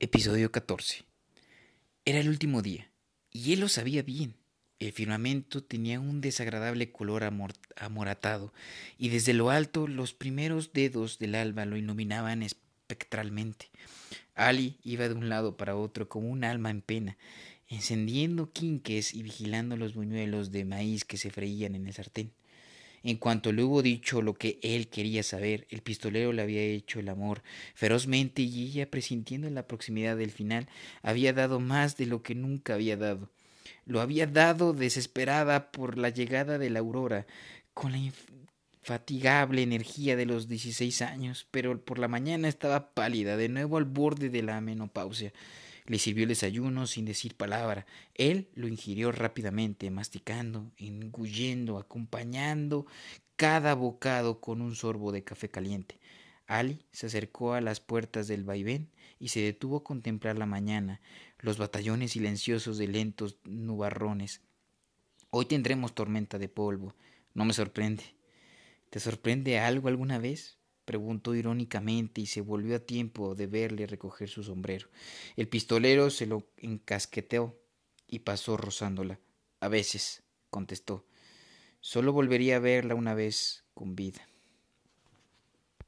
Episodio 14. Era el último día, y él lo sabía bien. El firmamento tenía un desagradable color amoratado, y desde lo alto los primeros dedos del alba lo iluminaban espectralmente. Ali iba de un lado para otro como un alma en pena, encendiendo quinques y vigilando los buñuelos de maíz que se freían en el sartén. En cuanto le hubo dicho lo que él quería saber, el pistolero le había hecho el amor ferozmente y ella, presintiendo la proximidad del final, había dado más de lo que nunca había dado. Lo había dado desesperada por la llegada de la aurora, con la infatigable energía de los dieciséis años, pero por la mañana estaba pálida, de nuevo al borde de la menopausia. Le sirvió el desayuno sin decir palabra. Él lo ingirió rápidamente, masticando, engullendo, acompañando cada bocado con un sorbo de café caliente. Ali se acercó a las puertas del vaivén y se detuvo a contemplar la mañana, los batallones silenciosos de lentos nubarrones. Hoy tendremos tormenta de polvo. No me sorprende. ¿Te sorprende algo alguna vez? Preguntó irónicamente y se volvió a tiempo de verle recoger su sombrero. El pistolero se lo encasqueteó y pasó rozándola. A veces, contestó. Solo volvería a verla una vez con vida.